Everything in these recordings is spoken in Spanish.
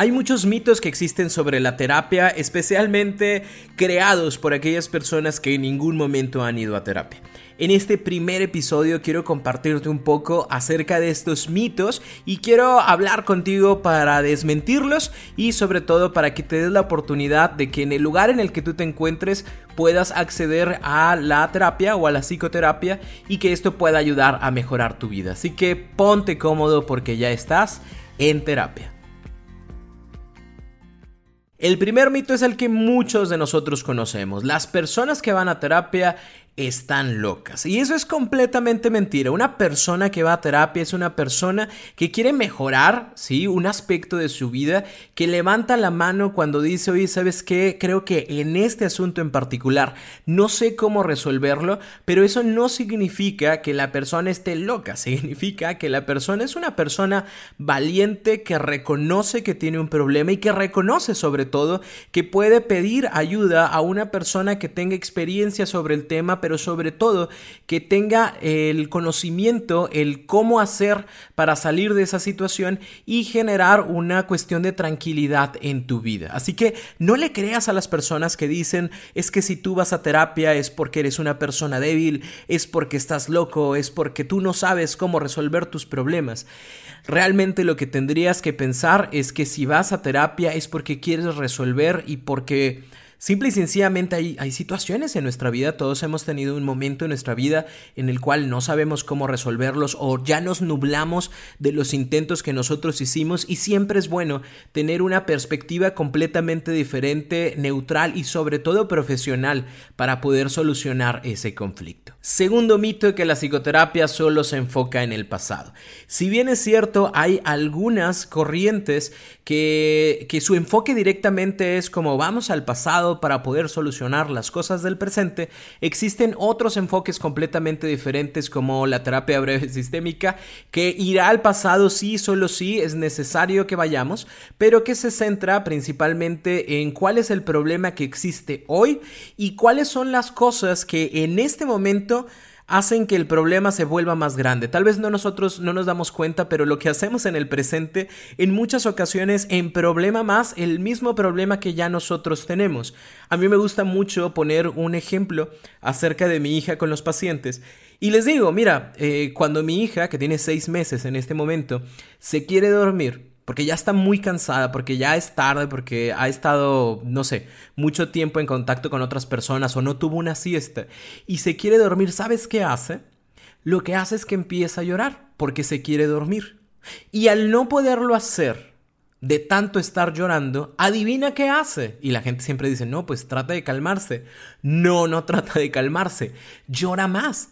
Hay muchos mitos que existen sobre la terapia, especialmente creados por aquellas personas que en ningún momento han ido a terapia. En este primer episodio quiero compartirte un poco acerca de estos mitos y quiero hablar contigo para desmentirlos y sobre todo para que te des la oportunidad de que en el lugar en el que tú te encuentres puedas acceder a la terapia o a la psicoterapia y que esto pueda ayudar a mejorar tu vida. Así que ponte cómodo porque ya estás en terapia. El primer mito es el que muchos de nosotros conocemos. Las personas que van a terapia están locas. Y eso es completamente mentira. Una persona que va a terapia es una persona que quiere mejorar, ¿sí? Un aspecto de su vida, que levanta la mano cuando dice, oye, ¿sabes qué? Creo que en este asunto en particular no sé cómo resolverlo, pero eso no significa que la persona esté loca. Significa que la persona es una persona valiente que reconoce que tiene un problema y que reconoce sobre todo que puede pedir ayuda a una persona que tenga experiencia sobre el tema, pero sobre todo que tenga el conocimiento, el cómo hacer para salir de esa situación y generar una cuestión de tranquilidad en tu vida. Así que no le creas a las personas que dicen es que si tú vas a terapia es porque eres una persona débil, es porque estás loco, es porque tú no sabes cómo resolver tus problemas. Realmente lo que tendrías que pensar es que si vas a terapia es porque quieres resolver y porque Simple y sencillamente hay, hay situaciones en nuestra vida, todos hemos tenido un momento en nuestra vida en el cual no sabemos cómo resolverlos o ya nos nublamos de los intentos que nosotros hicimos y siempre es bueno tener una perspectiva completamente diferente, neutral y sobre todo profesional para poder solucionar ese conflicto. Segundo mito que la psicoterapia solo se enfoca en el pasado. Si bien es cierto, hay algunas corrientes que, que su enfoque directamente es como vamos al pasado, para poder solucionar las cosas del presente, existen otros enfoques completamente diferentes como la terapia breve sistémica, que irá al pasado sí, solo sí, es necesario que vayamos, pero que se centra principalmente en cuál es el problema que existe hoy y cuáles son las cosas que en este momento hacen que el problema se vuelva más grande. Tal vez no nosotros no nos damos cuenta, pero lo que hacemos en el presente en muchas ocasiones en problema más el mismo problema que ya nosotros tenemos. A mí me gusta mucho poner un ejemplo acerca de mi hija con los pacientes. Y les digo, mira, eh, cuando mi hija, que tiene seis meses en este momento, se quiere dormir, porque ya está muy cansada, porque ya es tarde, porque ha estado, no sé, mucho tiempo en contacto con otras personas o no tuvo una siesta y se quiere dormir, ¿sabes qué hace? Lo que hace es que empieza a llorar porque se quiere dormir. Y al no poderlo hacer, de tanto estar llorando, adivina qué hace. Y la gente siempre dice, no, pues trata de calmarse. No, no trata de calmarse, llora más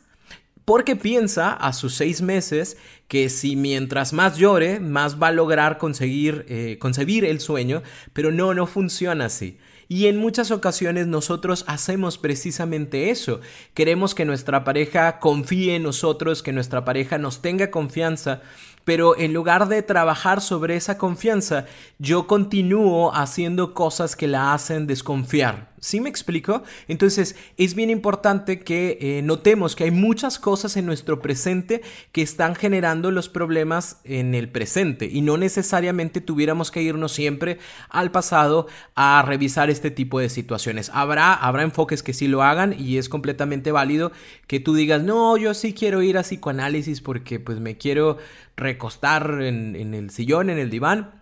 porque piensa a sus seis meses que si mientras más llore, más va a lograr conseguir eh, concebir el sueño, pero no, no funciona así. Y en muchas ocasiones nosotros hacemos precisamente eso. Queremos que nuestra pareja confíe en nosotros, que nuestra pareja nos tenga confianza, pero en lugar de trabajar sobre esa confianza, yo continúo haciendo cosas que la hacen desconfiar. ¿Sí me explico? Entonces es bien importante que eh, notemos que hay muchas cosas en nuestro presente que están generando los problemas en el presente y no necesariamente tuviéramos que irnos siempre al pasado a revisar este tipo de situaciones. Habrá, habrá enfoques que sí lo hagan y es completamente válido que tú digas, no, yo sí quiero ir a psicoanálisis porque pues me quiero recostar en, el sillón, en el diván.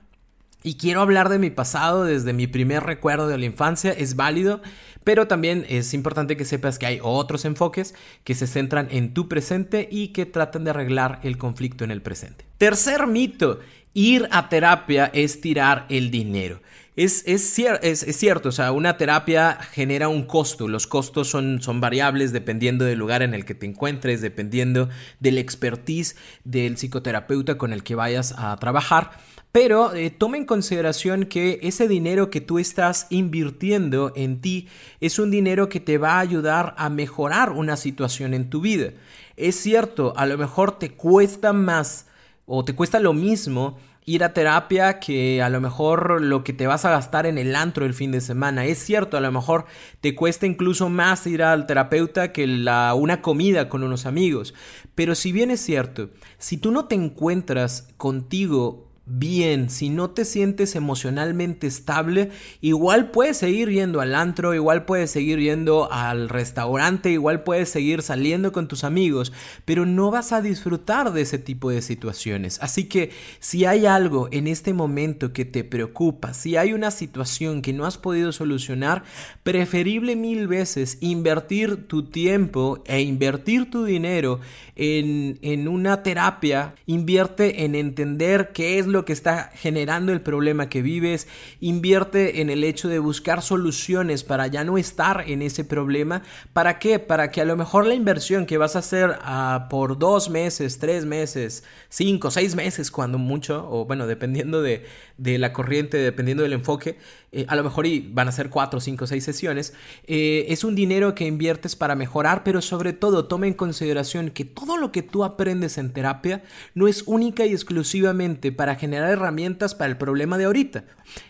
Y quiero hablar de mi pasado desde mi primer recuerdo de la infancia, es válido, pero también es importante que sepas que hay otros enfoques que se centran en tu presente y que tratan de arreglar el conflicto en el presente. Tercer mito, ir a terapia es tirar el dinero. Es, es, es, cierto, o sea, una terapia genera un costo. Los costos son, son variables dependiendo del lugar en el que te encuentres, dependiendo del expertise del psicoterapeuta con el que vayas a trabajar. Pero eh, toma en consideración que ese dinero que tú estás invirtiendo en ti es un dinero que te va a ayudar a mejorar una situación en tu vida. Es cierto, a lo mejor te cuesta más o te cuesta lo mismo ir a terapia que a lo mejor lo que te vas a gastar en el antro el fin de semana. Es cierto, a lo mejor te cuesta incluso más ir al terapeuta que una comida con unos amigos. Pero si bien es cierto, si tú no te encuentras contigo bien, si no te sientes emocionalmente estable, igual puedes seguir yendo al antro, igual puedes seguir yendo al restaurante, igual puedes seguir saliendo con tus amigos, pero no vas a disfrutar de ese tipo de situaciones. Así que si hay algo en este momento que te preocupa, si hay una situación que no has podido solucionar, preferible mil veces invertir tu tiempo e invertir tu dinero en, en una terapia, invierte en entender qué es lo que está generando el problema que vives, invierte en el hecho de buscar soluciones para ya no estar en ese problema. ¿Para qué? Para que a lo mejor la inversión que vas a hacer ah, por dos meses, tres meses, cinco, seis meses, cuando mucho, o bueno, dependiendo de, de la corriente, dependiendo del enfoque, eh, a lo mejor y van a ser cuatro, cinco, seis sesiones, eh, es un dinero que inviertes para mejorar, pero sobre todo toma en consideración que todo lo que tú aprendes en terapia no es única y exclusivamente para generar herramientas para el problema de ahorita,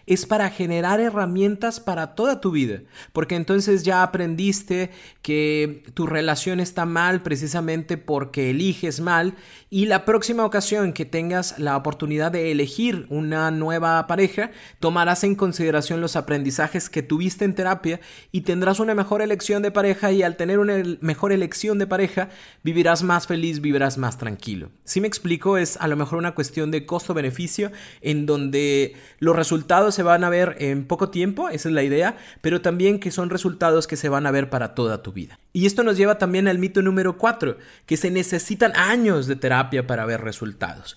es para generar herramientas para toda tu vida, porque entonces ya aprendiste que tu relación está mal precisamente porque eliges mal. Y la próxima ocasión que tengas la oportunidad de elegir una nueva pareja, tomarás en consideración los aprendizajes que tuviste en terapia y tendrás una mejor elección de pareja. Y al tener una mejor elección de pareja vivirás más feliz, vivirás más tranquilo. Si me explico, es a lo mejor una cuestión de costo-beneficio en donde los resultados se van a ver en poco tiempo, esa es la idea, pero también que son resultados que se van a ver para toda tu vida. Y esto nos lleva también al mito número 4, que se necesitan años de terapia para ver resultados.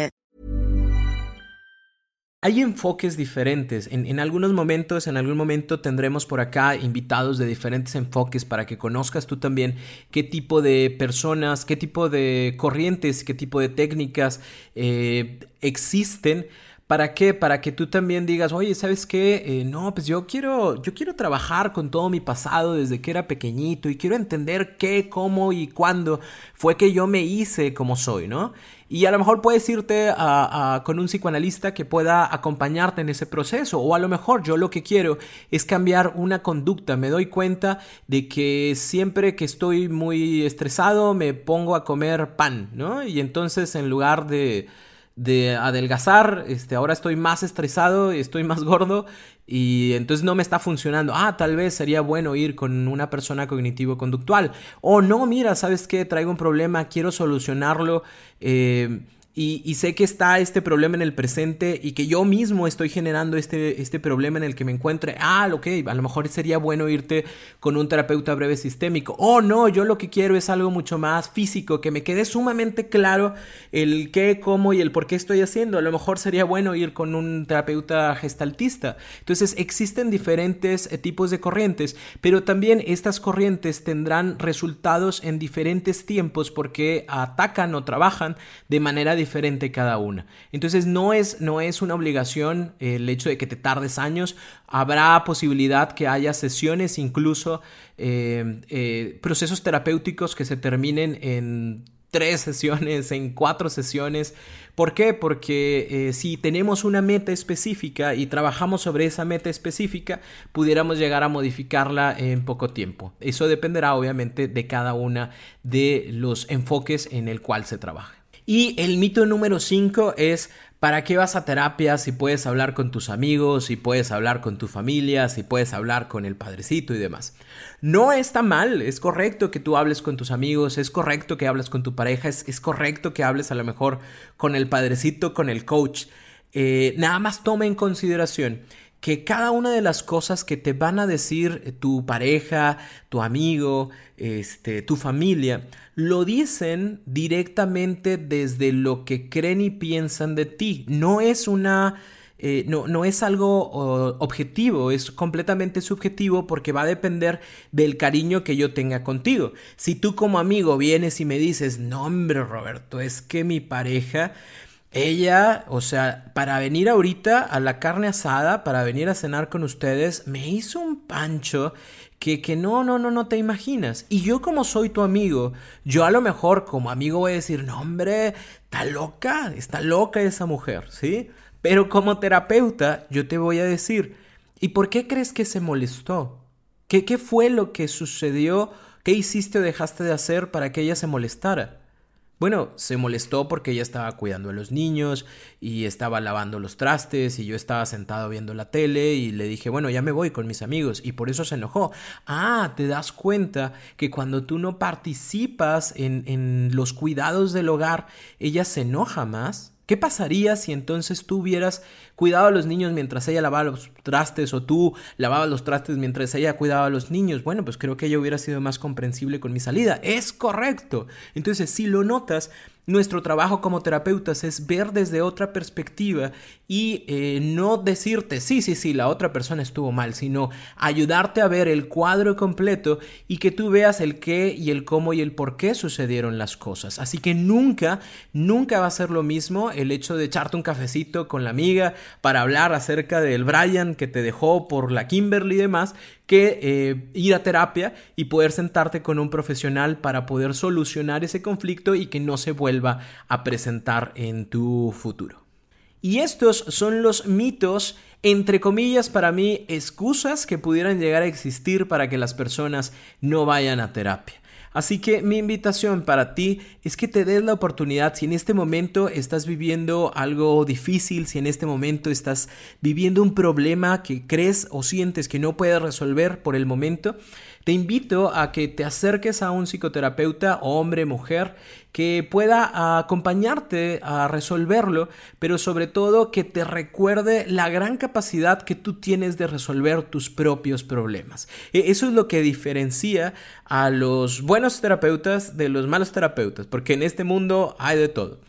Hay enfoques diferentes. En, algunos momentos, en algún momento tendremos por acá invitados de diferentes enfoques para que conozcas tú también qué tipo de personas, qué tipo de corrientes, qué tipo de técnicas eh, existen. ¿Para qué? Para que tú también digas, oye, ¿sabes qué? Eh, no, pues yo quiero, yo quiero trabajar con todo mi pasado desde que era pequeñito y quiero entender qué, cómo y cuándo fue que yo me hice como soy, ¿no? Y a lo mejor puedes irte con un psicoanalista que pueda acompañarte en ese proceso. O a lo mejor yo lo que quiero es cambiar una conducta. Me doy cuenta de que siempre que estoy muy estresado me pongo a comer pan, ¿no? Y entonces en lugar de de adelgazar, este, ahora estoy más estresado, y estoy más gordo y entonces no me está funcionando. Ah, tal vez sería bueno ir con una persona cognitivo-conductual. O no, mira, ¿sabes qué? Traigo un problema, quiero solucionarlo. Eh, y, sé que está este problema en el presente y que yo mismo estoy generando este, este problema en el que me encuentre. Ah, ok, a lo mejor sería bueno irte con un terapeuta breve sistémico. Oh, no, yo lo que quiero es algo mucho más físico, que me quede sumamente claro el qué, cómo y el por qué estoy haciendo. A lo mejor sería bueno ir con un terapeuta gestaltista. Entonces, existen diferentes eh, tipos de corrientes, pero también estas corrientes tendrán resultados en diferentes tiempos porque atacan o trabajan de manera diferente cada una. Entonces no es, no es una obligación el hecho de que te tardes años. Habrá posibilidad que haya sesiones, incluso eh, eh, procesos terapéuticos que se terminen en tres sesiones, en cuatro sesiones. ¿Por qué? Porque eh, si tenemos una meta específica y trabajamos sobre esa meta específica, pudiéramos llegar a modificarla en poco tiempo. Eso dependerá obviamente de cada una de los enfoques en el cual se trabaja. Y el mito número 5 es ¿Para qué vas a terapia si puedes hablar con tus amigos, si puedes hablar con tu familia, si puedes hablar con el padrecito y demás? No está mal, es correcto que tú hables con tus amigos, es correcto que hables con tu pareja, es, correcto que hables a lo mejor con el padrecito, con el coach. Eh, nada más toma en consideración que cada una de las cosas que te van a decir tu pareja, tu amigo, este, tu familia, lo dicen directamente desde lo que creen y piensan de ti. No es una... Eh, no, no, es algo objetivo, es completamente subjetivo porque va a depender del cariño que yo tenga contigo. Si tú como amigo vienes y me dices, no hombre Roberto, es que mi pareja ella, o sea, para venir ahorita a la carne asada, para venir a cenar con ustedes, me hizo un pancho que, que no, no, no, no te imaginas. Y yo como soy tu amigo, yo a lo mejor como amigo voy a decir, no hombre, está loca, está loca esa mujer, ¿sí? Pero como terapeuta, yo te voy a decir, ¿y por qué crees que se molestó? ¿Qué, qué fue lo que sucedió? ¿Qué hiciste o dejaste de hacer para que ella se molestara? Bueno, se molestó porque ella estaba cuidando a los niños y estaba lavando los trastes y yo estaba sentado viendo la tele y le dije, bueno, ya me voy con mis amigos y por eso se enojó. Ah, te das cuenta que cuando tú no participas en, en los cuidados del hogar, ella se enoja más. ¿Qué pasaría si entonces tú hubieras cuidado a los niños mientras ella lavaba los trastes o tú lavabas los trastes mientras ella cuidaba a los niños? Bueno, pues creo que ella hubiera sido más comprensible con mi salida. Es correcto. Entonces, si lo notas, nuestro trabajo como terapeutas es ver desde otra perspectiva y eh, no decirte, sí, sí, sí, la otra persona estuvo mal, sino ayudarte a ver el cuadro completo y que tú veas el qué y el cómo y el por qué sucedieron las cosas. Así que nunca, nunca va a ser lo mismo el hecho de echarte un cafecito con la amiga para hablar acerca del Brian que te dejó por la Kimberly y demás, que eh, ir a terapia y poder sentarte con un profesional para poder solucionar ese conflicto y que no se vuelva a presentar en tu futuro. Y estos son los mitos, entre comillas, para mí, excusas que pudieran llegar a existir para que las personas no vayan a terapia. Así que mi invitación para ti es que te des la oportunidad, si en este momento estás viviendo algo difícil, si en este momento estás viviendo un problema que crees o sientes que no puedes resolver por el momento, te invito a que te acerques a un psicoterapeuta, hombre, mujer, que pueda acompañarte a resolverlo, pero sobre todo que te recuerde la gran capacidad que tú tienes de resolver tus propios problemas. E, eso es lo que diferencia a los buenos terapeutas de los malos terapeutas, porque en este mundo hay de todo.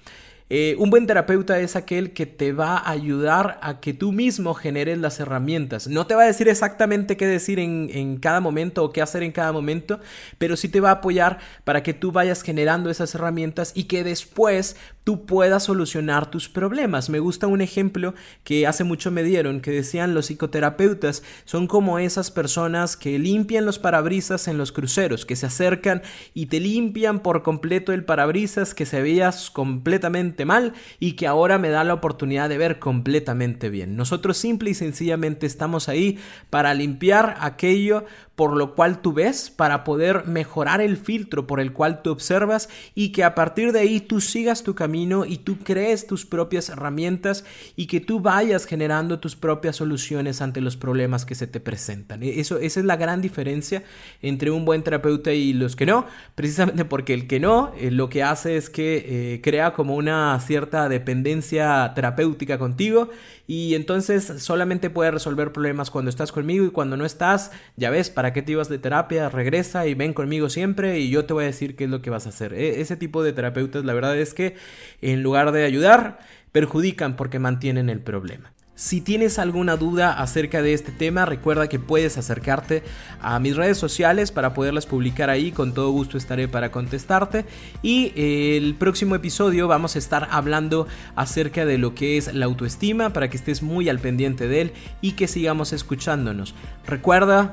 Eh, un buen terapeuta es aquel que te va a ayudar a que tú mismo generes las herramientas. No te va a decir exactamente qué decir en, en, cada momento o qué hacer en cada momento, pero sí te va a apoyar para que tú vayas generando esas herramientas y que después tú puedas solucionar tus problemas. Me gusta un ejemplo que hace mucho me dieron, que decían los psicoterapeutas son como esas personas que limpian los parabrisas en los cruceros, que se acercan y te limpian por completo el parabrisas que se veías completamente mal y que ahora me da la oportunidad de ver completamente bien. Nosotros simple y sencillamente estamos ahí para limpiar aquello por lo cual tú ves, para poder mejorar el filtro por el cual tú observas y que a partir de ahí tú sigas tu camino y tú crees tus propias herramientas y que tú vayas generando tus propias soluciones ante los problemas que se te presentan. E, eso, esa es la gran diferencia entre un buen terapeuta y los que no, precisamente porque el que no eh, lo que hace es que eh, crea como una cierta dependencia terapéutica contigo y entonces solamente puede resolver problemas cuando estás conmigo y cuando no estás, ya ves, ¿para qué te ibas de terapia? Regresa y ven conmigo siempre y yo te voy a decir qué es lo que vas a hacer. E, ese tipo de terapeutas, la verdad es que en lugar de ayudar, perjudican porque mantienen el problema. Si tienes alguna duda acerca de este tema, recuerda que puedes acercarte a mis redes sociales para poderlas publicar ahí. Con todo gusto estaré para contestarte. Y eh, el próximo episodio vamos a estar hablando acerca de lo que es la autoestima para que estés muy al pendiente de él y que sigamos escuchándonos. Recuerda,